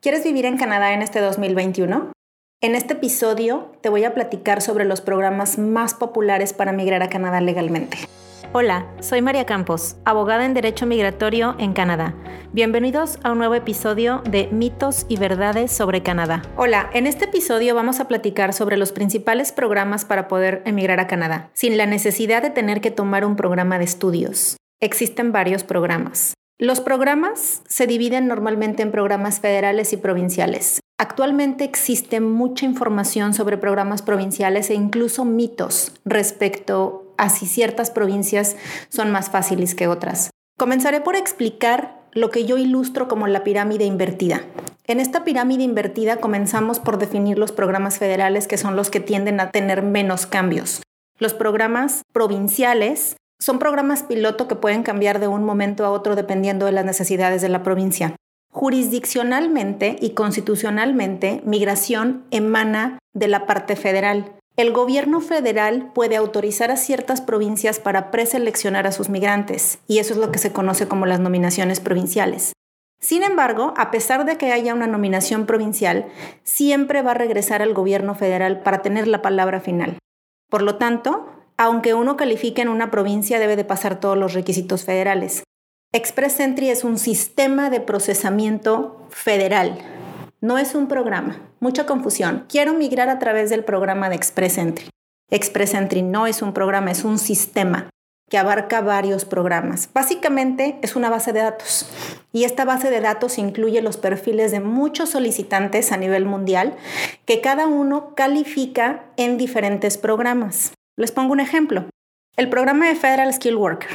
¿Quieres vivir en Canadá en este 2021? En este episodio te voy a platicar sobre los programas más populares para migrar a Canadá legalmente. Hola, soy María Campos, abogada en Derecho Migratorio en Canadá. Bienvenidos a un nuevo episodio de Mitos y Verdades sobre Canadá. Hola, en este episodio vamos a platicar sobre los principales programas para poder emigrar a Canadá, sin la necesidad de tener que tomar un programa de estudios. Existen varios programas. Los programas se dividen normalmente en programas federales y provinciales. Actualmente existe mucha información sobre programas provinciales e incluso mitos respecto a si ciertas provincias son más fáciles que otras. Comenzaré por explicar lo que yo ilustro como la pirámide invertida. En esta pirámide invertida comenzamos por definir los programas federales que son los que tienden a tener menos cambios. Los programas provinciales son programas piloto que pueden cambiar de un momento a otro dependiendo de las necesidades de la provincia. Jurisdiccionalmente y constitucionalmente, migración emana de la parte federal. El gobierno federal puede autorizar a ciertas provincias para preseleccionar a sus migrantes, y eso es lo que se conoce como las nominaciones provinciales. Sin embargo, a pesar de que haya una nominación provincial, siempre va a regresar al gobierno federal para tener la palabra final. Por lo tanto, aunque uno califique en una provincia, debe de pasar todos los requisitos federales. Express Entry es un sistema de procesamiento federal, no es un programa. Mucha confusión. Quiero migrar a través del programa de Express Entry. Express Entry no es un programa, es un sistema que abarca varios programas. Básicamente es una base de datos y esta base de datos incluye los perfiles de muchos solicitantes a nivel mundial que cada uno califica en diferentes programas. Les pongo un ejemplo. El programa de Federal Skill Worker.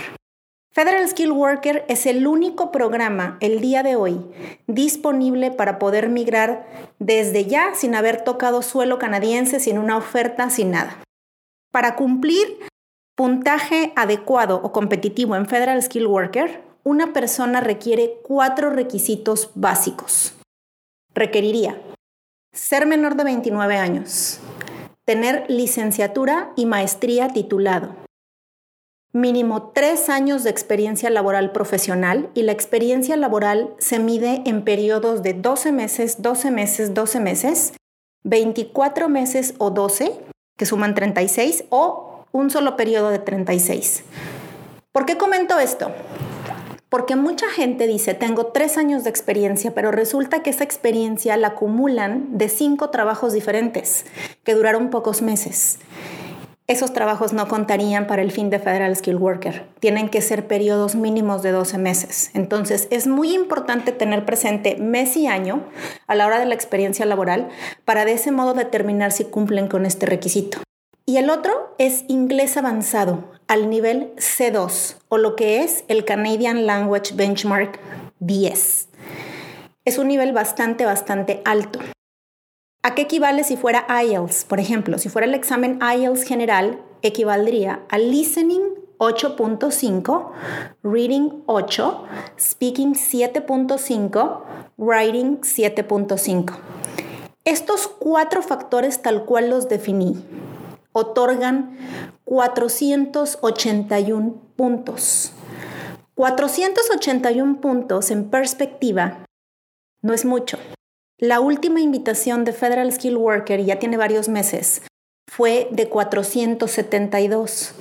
Federal Skill Worker es el único programa el día de hoy disponible para poder migrar desde ya sin haber tocado suelo canadiense, sin una oferta, sin nada. Para cumplir puntaje adecuado o competitivo en Federal Skill Worker, una persona requiere cuatro requisitos básicos. Requeriría ser menor de 29 años, tener licenciatura y maestría titulado, mínimo tres años de experiencia laboral profesional y la experiencia laboral se mide en periodos de 12 meses, 12 meses, 12 meses, 24 meses o 12, que suman 36, o un solo periodo de 36. ¿Por qué comento esto? Porque mucha gente dice, tengo tres años de experiencia, pero resulta que esa experiencia la acumulan de cinco trabajos diferentes que duraron pocos meses. Esos trabajos no contarían para el fin de Federal Skill Worker. Tienen que ser periodos mínimos de 12 meses. Entonces, es muy importante tener presente mes y año a la hora de la experiencia laboral para de ese modo determinar si cumplen con este requisito. Y el otro es inglés avanzado al nivel C2 o lo que es el Canadian Language Benchmark 10. Es un nivel bastante, bastante alto. ¿A qué equivale si fuera IELTS? Por ejemplo, si fuera el examen IELTS general, equivaldría a listening 8.5, reading 8, speaking 7.5, writing 7.5. Estos cuatro factores tal cual los definí otorgan 481 puntos. 481 puntos en perspectiva no es mucho. La última invitación de Federal Skill Worker, ya tiene varios meses, fue de 472.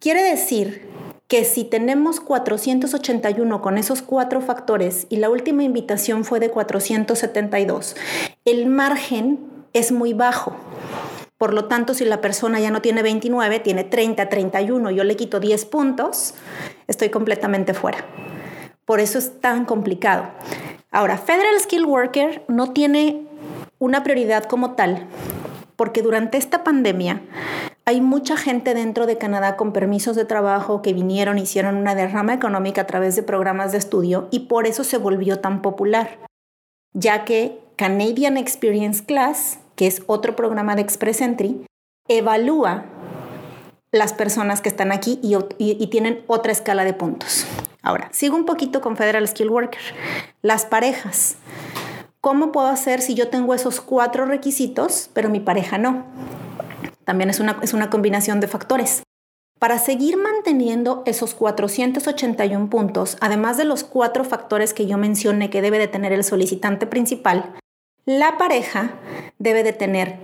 Quiere decir que si tenemos 481 con esos cuatro factores y la última invitación fue de 472, el margen es muy bajo. Por lo tanto, si la persona ya no tiene 29, tiene 30, 31, yo le quito 10 puntos, estoy completamente fuera. Por eso es tan complicado. Ahora, Federal Skill Worker no tiene una prioridad como tal, porque durante esta pandemia hay mucha gente dentro de Canadá con permisos de trabajo que vinieron, hicieron una derrama económica a través de programas de estudio y por eso se volvió tan popular, ya que Canadian Experience Class que es otro programa de Express Entry, evalúa las personas que están aquí y, tienen otra escala de puntos. Ahora, sigo un poquito con Federal Skill Worker. Las parejas. ¿Cómo puedo hacer si yo tengo esos cuatro requisitos, pero mi pareja no? También es una, es una combinación de factores. Para seguir manteniendo esos 481 puntos, además de los cuatro factores que yo mencioné que debe de tener el solicitante principal, la pareja debe de tener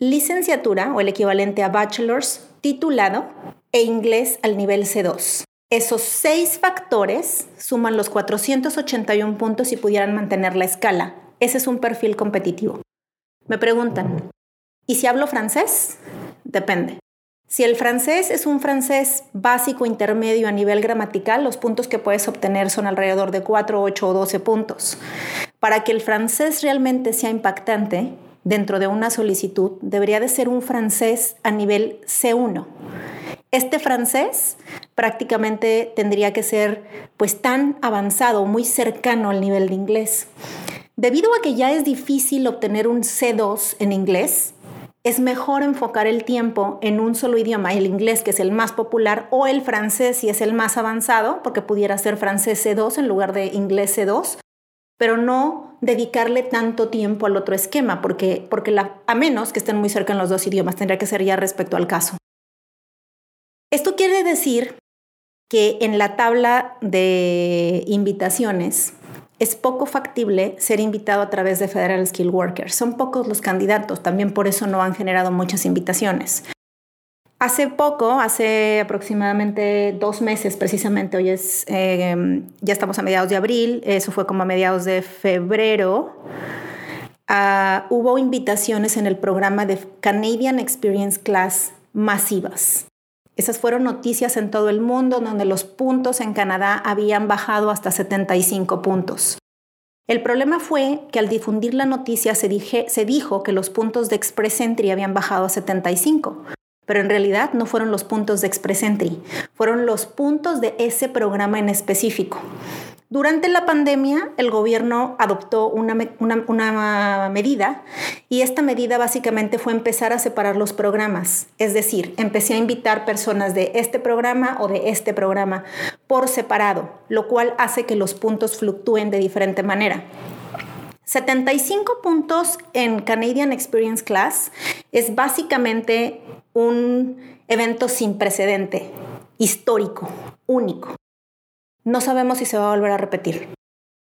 licenciatura o el equivalente a bachelor's titulado e inglés al nivel C2. Esos seis factores suman los 481 puntos y pudieran mantener la escala. Ese es un perfil competitivo. Me preguntan, ¿y si hablo francés? Depende. Si el francés es un francés básico intermedio a nivel gramatical, los puntos que puedes obtener son alrededor de 4, 8 o 12 puntos. Para que el francés realmente sea impactante dentro de una solicitud, debería de ser un francés a nivel C1. Este francés prácticamente tendría que ser pues tan avanzado, muy cercano al nivel de inglés. Debido a que ya es difícil obtener un C2 en inglés, es mejor enfocar el tiempo en un solo idioma, el inglés que es el más popular o el francés si es el más avanzado, porque pudiera ser francés C2 en lugar de inglés C2, pero no dedicarle tanto tiempo al otro esquema, porque, porque a menos que estén muy cerca en los dos idiomas, tendría que ser ya respecto al caso. Esto quiere decir que en la tabla de invitaciones es poco factible ser invitado a través de Federal Skill Workers. Son pocos los candidatos, también por eso no han generado muchas invitaciones. Hace poco, hace aproximadamente dos meses precisamente, hoy es, em, ya estamos a mediados de abril, eso fue como a mediados de febrero, ah, hubo invitaciones en el programa de Canadian Experience Class masivas. Esas fueron noticias en todo el mundo donde los puntos en Canadá habían bajado hasta 75 puntos. El problema fue que al difundir la noticia se, se dijo que los puntos de Express Entry habían bajado a 75, pero en realidad no fueron los puntos de Express Entry, fueron los puntos de ese programa en específico. Durante la pandemia, el gobierno adoptó una, medida y esta medida básicamente fue empezar a separar los programas. Es decir, empecé a invitar personas de este programa o de este programa por separado, lo cual hace que los puntos fluctúen de diferente manera. 75 puntos en Canadian Experience Class es básicamente un evento sin precedente, histórico, único. No sabemos si se va a volver a repetir.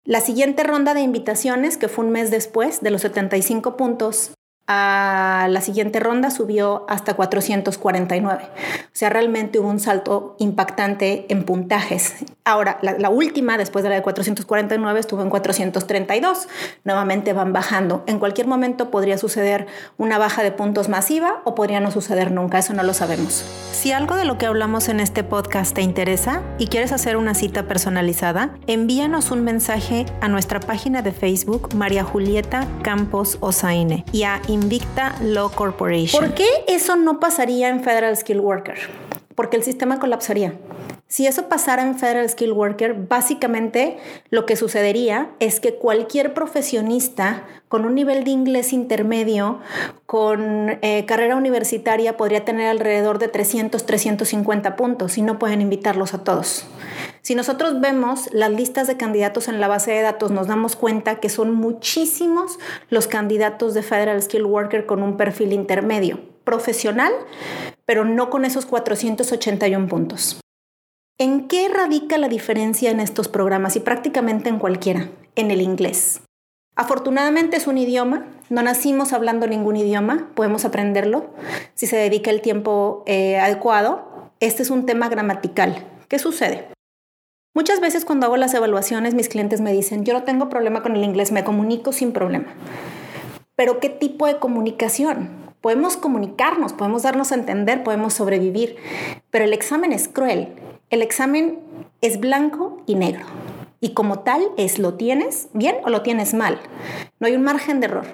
La siguiente ronda de invitaciones, que fue un mes después de los 75 puntos, a la siguiente ronda subió hasta 449. O sea, realmente hubo un salto impactante en puntajes. Ahora, la, última, después de la de 449, estuvo en 432. Nuevamente van bajando. En cualquier momento podría suceder una baja de puntos masiva o podría no suceder nunca. Eso no lo sabemos. Si algo de lo que hablamos en este podcast te interesa y quieres hacer una cita personalizada, envíanos un mensaje a nuestra página de Facebook María Julieta Campos Osaine y a Invicta Law Corporation. ¿Por qué eso no pasaría en Federal Skill Worker? Porque el sistema colapsaría. Si eso pasara en Federal Skill Worker, básicamente lo que sucedería es que cualquier profesionista con un nivel de inglés intermedio, con eh, carrera universitaria, podría tener alrededor de 300, 350 puntos y no pueden invitarlos a todos. Si nosotros vemos las listas de candidatos en la base de datos, nos damos cuenta que son muchísimos los candidatos de Federal Skill Worker con un perfil intermedio, profesional, pero no con esos 481 puntos. ¿En qué radica la diferencia en estos programas y prácticamente en cualquiera? En el inglés. Afortunadamente es un idioma, no nacimos hablando ningún idioma, podemos aprenderlo si se dedica el tiempo eh, adecuado. Este es un tema gramatical. ¿Qué sucede? Muchas veces cuando hago las evaluaciones mis clientes me dicen, yo no tengo problema con el inglés, me comunico sin problema. Pero ¿qué tipo de comunicación? Podemos comunicarnos, podemos darnos a entender, podemos sobrevivir, pero el examen es cruel. El examen es blanco y negro. Y como tal es lo tienes bien o lo tienes mal. No hay un margen de error.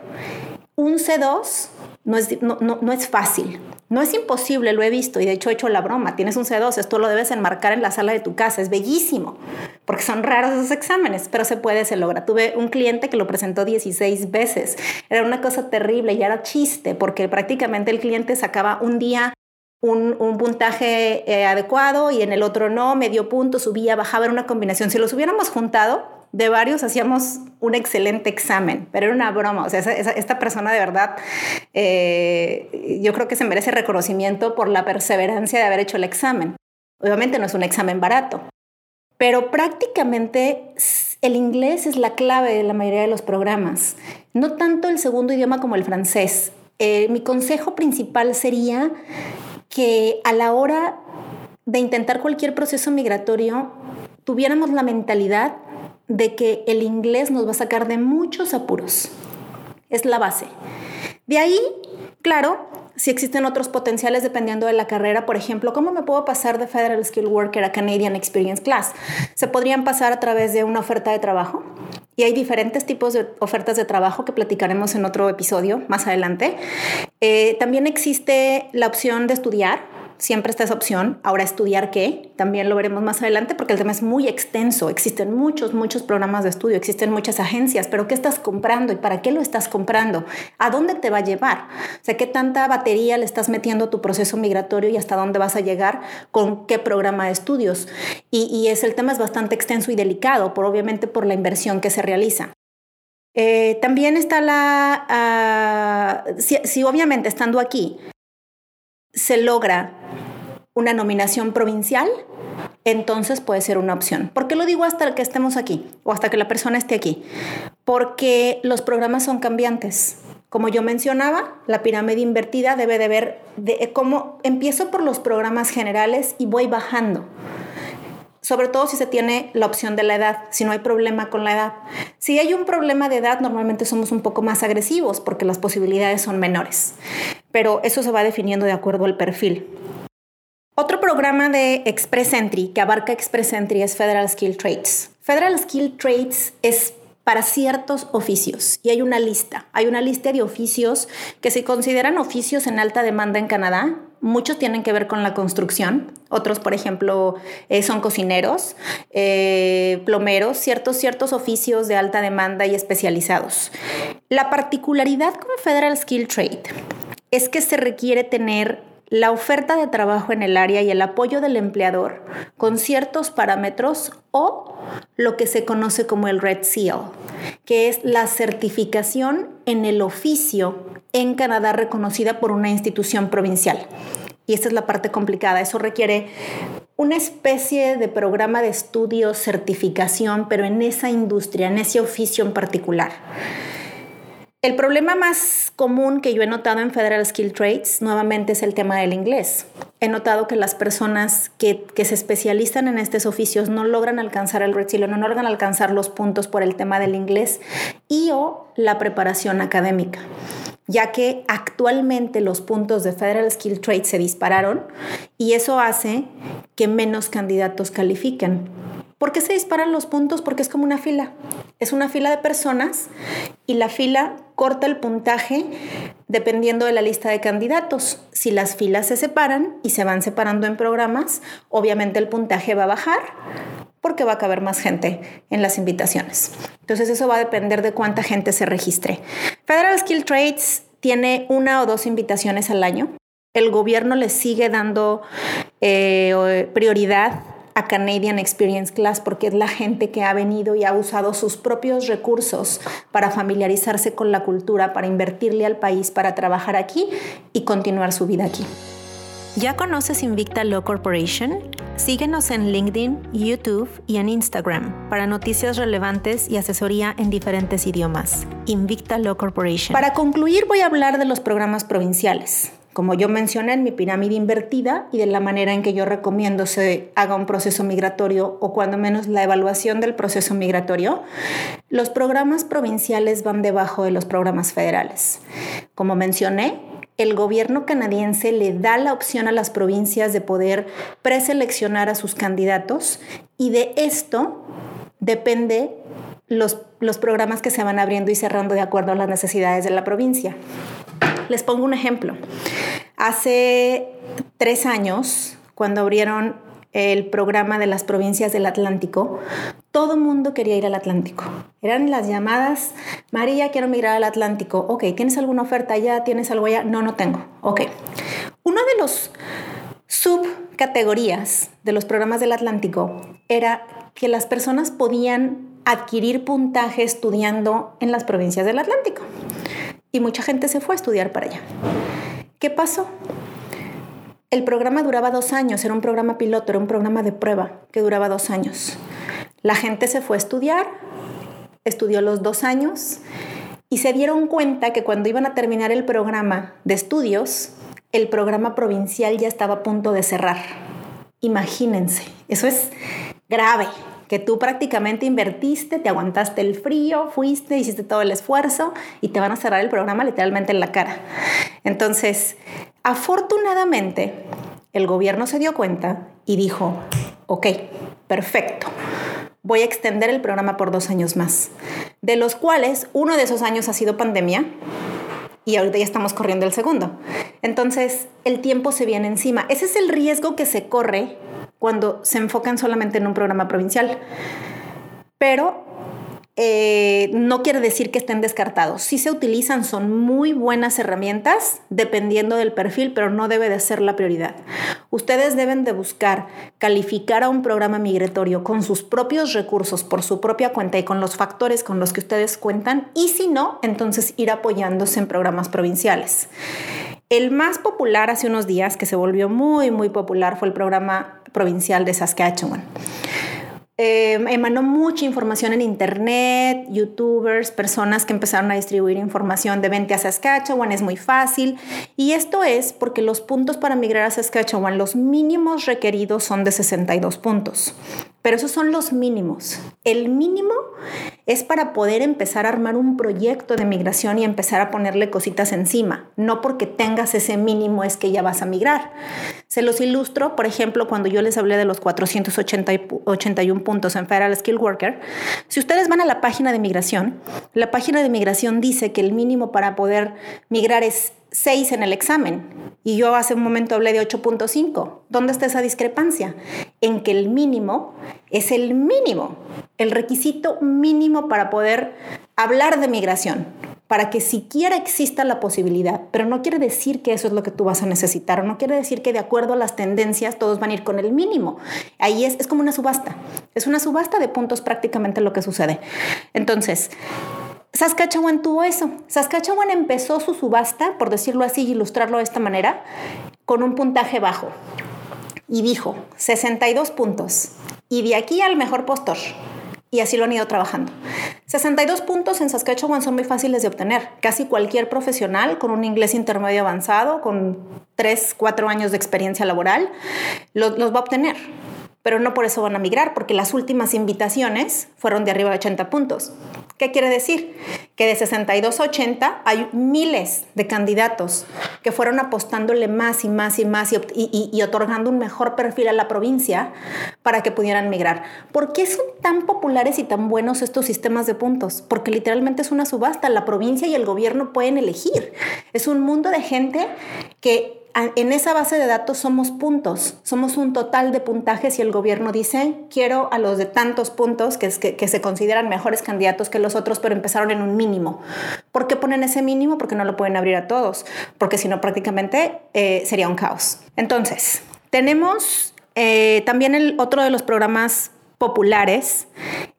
Un C2 no es, no, no es fácil. No es imposible, lo he visto y de hecho he hecho la broma. Tienes un C2, esto lo debes enmarcar en la sala de tu casa, es bellísimo, porque son raros esos exámenes, pero se puede, se logra. Tuve un cliente que lo presentó 16 veces. Era una cosa terrible y era chiste, porque prácticamente el cliente sacaba un día un, puntaje eh, adecuado y en el otro no, medio punto, subía, bajaba, era una combinación. Si los hubiéramos juntado, de varios hacíamos un excelente examen, pero era una broma. O sea, esta persona de verdad, eh, yo creo que se merece reconocimiento por la perseverancia de haber hecho el examen. Obviamente no es un examen barato, pero prácticamente el inglés es la clave de la mayoría de los programas, no tanto el segundo idioma como el francés. Eh, mi consejo principal sería que a la hora de intentar cualquier proceso migratorio tuviéramos la mentalidad de que el inglés nos va a sacar de muchos apuros. Es la base. De ahí, claro, si existen otros potenciales dependiendo de la carrera, por ejemplo, ¿cómo me puedo pasar de Federal Skill Worker a Canadian Experience Class? Se podrían pasar a través de una oferta de trabajo. Y hay diferentes tipos de ofertas de trabajo que platicaremos en otro episodio más adelante. Eh, también existe la opción de estudiar siempre está esa opción. Ahora, estudiar qué, también lo veremos más adelante porque el tema es muy extenso. Existen muchos, muchos programas de estudio, existen muchas agencias, pero ¿qué estás comprando y para qué lo estás comprando? ¿A dónde te va a llevar? O sea, ¿qué tanta batería le estás metiendo a tu proceso migratorio y hasta dónde vas a llegar con qué programa de estudios? Y, es, el tema es bastante extenso y delicado, por, obviamente por la inversión que se realiza. Eh, también está la, ah, si obviamente estando aquí, se logra una nominación provincial, entonces puede ser una opción. ¿Por qué lo digo hasta que estemos aquí o hasta que la persona esté aquí? Porque los programas son cambiantes. Como yo mencionaba, la pirámide invertida debe de ver de cómo empiezo por los programas generales y voy bajando sobre todo si se tiene la opción de la edad, si no hay problema con la edad. Si hay un problema de edad, normalmente somos un poco más agresivos porque las posibilidades son menores, pero eso se va definiendo de acuerdo al perfil. Otro programa de Express Entry que abarca Express Entry es Federal Skill Trades. Federal Skill Trades es para ciertos oficios y hay una lista. Hay una lista de oficios que se consideran oficios en alta demanda en Canadá. Muchos tienen que ver con la construcción, otros, por ejemplo, eh, son cocineros, eh, plomeros, ciertos, ciertos oficios de alta demanda y especializados. La particularidad con Federal Skill Trade es que se requiere tener la oferta de trabajo en el área y el apoyo del empleador con ciertos parámetros o lo que se conoce como el Red Seal, que es la certificación en el oficio en Canadá reconocida por una institución provincial. Y esta es la parte complicada. Eso requiere una especie de programa de estudio, certificación, pero en esa industria, en ese oficio en particular. El problema más común que yo he notado en Federal Skill Trades nuevamente es el tema del inglés. He notado que las personas que, se especializan en estos oficios no logran alcanzar el Red no logran alcanzar los puntos por el tema del inglés y o la preparación académica ya que actualmente los puntos de Federal Skill Trades se dispararon y eso hace que menos candidatos califiquen. ¿Por qué se disparan los puntos? Porque es como una fila. Es una fila de personas y la fila corta el puntaje dependiendo de la lista de candidatos. Si las filas se separan y se van separando en programas, obviamente el puntaje va a bajar porque va a caber más gente en las invitaciones. Entonces eso va a depender de cuánta gente se registre. Federal Skill Trades tiene una o dos invitaciones al año. El gobierno le sigue dando eh, prioridad a Canadian Experience Class porque es la gente que ha venido y ha usado sus propios recursos para familiarizarse con la cultura, para invertirle al país, para trabajar aquí y continuar su vida aquí. ¿Ya conoces Invicta Law Corporation? Síguenos en LinkedIn, YouTube y en Instagram para noticias relevantes y asesoría en diferentes idiomas. Invicta Law Corporation. Para concluir voy a hablar de los programas provinciales como yo mencioné en mi pirámide invertida y de la manera en que yo recomiendo se haga un proceso migratorio o cuando menos la evaluación del proceso migratorio, los programas provinciales van debajo de los programas federales. Como mencioné, el gobierno canadiense le da la opción a las provincias de poder preseleccionar a sus candidatos y de esto depende los, los programas que se van abriendo y cerrando de acuerdo a las necesidades de la provincia. Les pongo un ejemplo. Hace tres años, cuando abrieron el programa de las provincias del Atlántico, todo mundo quería ir al Atlántico. Eran las llamadas, María, quiero migrar al Atlántico. Ok, ¿tienes alguna oferta allá? ¿Tienes algo allá? No, no tengo. Ok. Uno de los subcategorías de los programas del Atlántico era que las personas podían adquirir puntaje estudiando en las provincias del Atlántico. Y mucha gente se fue a estudiar para allá. ¿Qué pasó? El programa duraba dos años, era un programa piloto, era un programa de prueba que duraba dos años. La gente se fue a estudiar, estudió los dos años y se dieron cuenta que cuando iban a terminar el programa de estudios, el programa provincial ya estaba a punto de cerrar. Imagínense, eso es grave, que tú prácticamente invertiste, te aguantaste el frío, fuiste, hiciste todo el esfuerzo y te van a cerrar el programa literalmente en la cara. Entonces, afortunadamente, el gobierno se dio cuenta y dijo, ok, perfecto voy a extender el programa por dos años más, de los cuales uno de esos años ha sido pandemia y ahorita ya estamos corriendo el segundo. Entonces, el tiempo se viene encima. Ese es el riesgo que se corre cuando se enfocan solamente en un programa provincial. Pero eh, no quiere decir que estén descartados. Si se utilizan, son muy buenas herramientas dependiendo del perfil, pero no debe de ser la prioridad. Ustedes deben de buscar calificar a un programa migratorio con sus propios recursos, por su propia cuenta y con los factores con los que ustedes cuentan y si no, entonces ir apoyándose en programas provinciales. El más popular hace unos días, que se volvió muy, muy popular, fue el programa provincial de Saskatchewan. Em, emanó mucha información en internet, youtubers, personas que empezaron a distribuir información de vente a Saskatchewan, es muy fácil. Y esto es porque los puntos para migrar a Saskatchewan, los mínimos requeridos son de 62 puntos. Pero esos son los mínimos. El mínimo es para poder empezar a armar un proyecto de migración y empezar a ponerle cositas encima. No porque tengas ese mínimo es que ya vas a migrar. Se los ilustro, por ejemplo, cuando yo les hablé de los 481 puntos en Federal Skill Worker. Si ustedes van a la página de migración, la página de migración dice que el mínimo para poder migrar es 6 en el examen y yo hace un momento hablé de 8.5. ¿Dónde está esa discrepancia? En que el mínimo es el mínimo, el requisito mínimo para poder hablar de migración, para que siquiera exista la posibilidad, pero no quiere decir que eso es lo que tú vas a necesitar, no quiere decir que de acuerdo a las tendencias todos van a ir con el mínimo. Ahí es, es como una subasta, es una subasta de puntos prácticamente lo que sucede. Entonces, Saskatchewan tuvo eso. Saskatchewan empezó su subasta, por decirlo así y ilustrarlo de esta manera, con un puntaje bajo. Y dijo, 62 puntos. Y de aquí al mejor postor. Y así lo han ido trabajando. 62 puntos en Saskatchewan son muy fáciles de obtener. Casi cualquier profesional con un inglés intermedio avanzado, con 3, 4 años de experiencia laboral, los, los va a obtener pero no por eso van a migrar, porque las últimas invitaciones fueron de arriba de 80 puntos. ¿Qué quiere decir? Que de 62 a 80 hay miles de candidatos que fueron apostándole más y más y más y, otorgando un mejor perfil a la provincia para que pudieran migrar. ¿Por qué son tan populares y tan buenos estos sistemas de puntos? Porque literalmente es una subasta. La provincia y el gobierno pueden elegir. Es un mundo de gente que en esa base de datos somos puntos, somos un total de puntajes y el gobierno dice, quiero a los de tantos puntos que, que, se consideran mejores candidatos que los otros, pero empezaron en un mínimo. ¿Por qué ponen ese mínimo? Porque no lo pueden abrir a todos, porque si no prácticamente eh, sería un caos. Entonces, tenemos eh, también el otro de los programas populares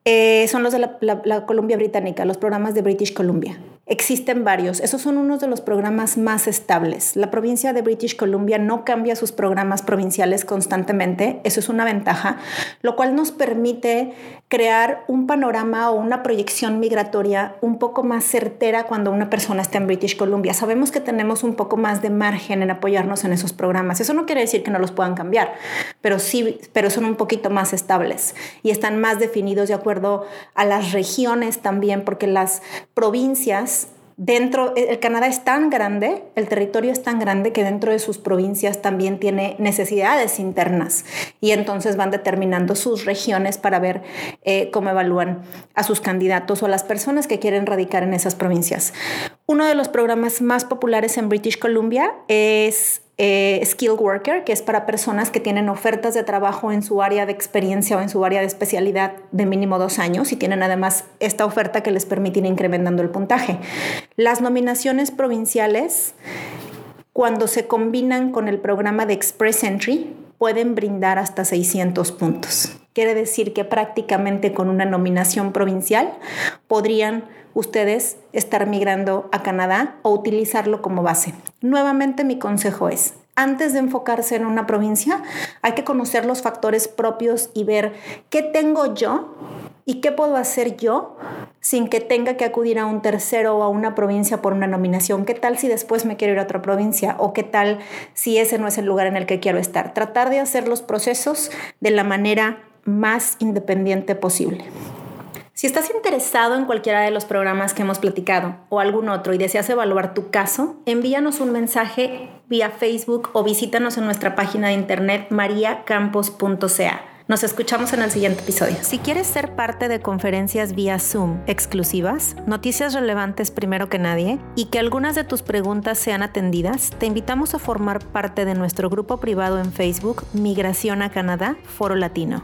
eh, son los de la, la, Columbia Británica, los programas de British Columbia. Existen varios. Esos son unos de los programas más estables. La provincia de British Columbia no cambia sus programas provinciales constantemente. Eso es una ventaja, lo cual nos permite crear un panorama o una proyección migratoria un poco más certera cuando una persona está en British Columbia. Sabemos que tenemos un poco más de margen en apoyarnos en esos programas. Eso no quiere decir que no los puedan cambiar, pero sí, pero son un poquito más estables y están más definidos de acuerdo a las regiones también, porque las provincias dentro, el Canadá es tan grande, el territorio es tan grande que dentro de sus provincias también tiene necesidades internas y entonces van determinando sus regiones para ver eh, cómo evalúan a sus candidatos o las personas que quieren radicar en esas provincias. Uno de los programas más populares en British Columbia es eh, Skill Worker, que es para personas que tienen ofertas de trabajo en su área de experiencia o en su área de especialidad de mínimo dos años y tienen además esta oferta que les permite ir incrementando el puntaje. Las nominaciones provinciales, cuando se combinan con el programa de Express Entry, pueden brindar hasta 600 puntos. Quiere decir que prácticamente con una nominación provincial podrían ustedes estar migrando a Canadá o utilizarlo como base. Nuevamente mi consejo es, antes de enfocarse en una provincia, hay que conocer los factores propios y ver qué tengo yo y qué puedo hacer yo sin que tenga que acudir a un tercero o a una provincia por una nominación. ¿Qué tal si después me quiero ir a otra provincia? ¿O qué tal si ese no es el lugar en el que quiero estar? Tratar de hacer los procesos de la manera más independiente posible. Si estás interesado en cualquiera de los programas que hemos platicado o algún otro y deseas evaluar tu caso, envíanos un mensaje vía Facebook o visítanos en nuestra página de internet mariacampos.ca. Nos escuchamos en el siguiente episodio. Si quieres ser parte de conferencias vía Zoom exclusivas, noticias relevantes primero que nadie y que algunas de tus preguntas sean atendidas, te invitamos a formar parte de nuestro grupo privado en Facebook Migración a Canadá, Foro Latino.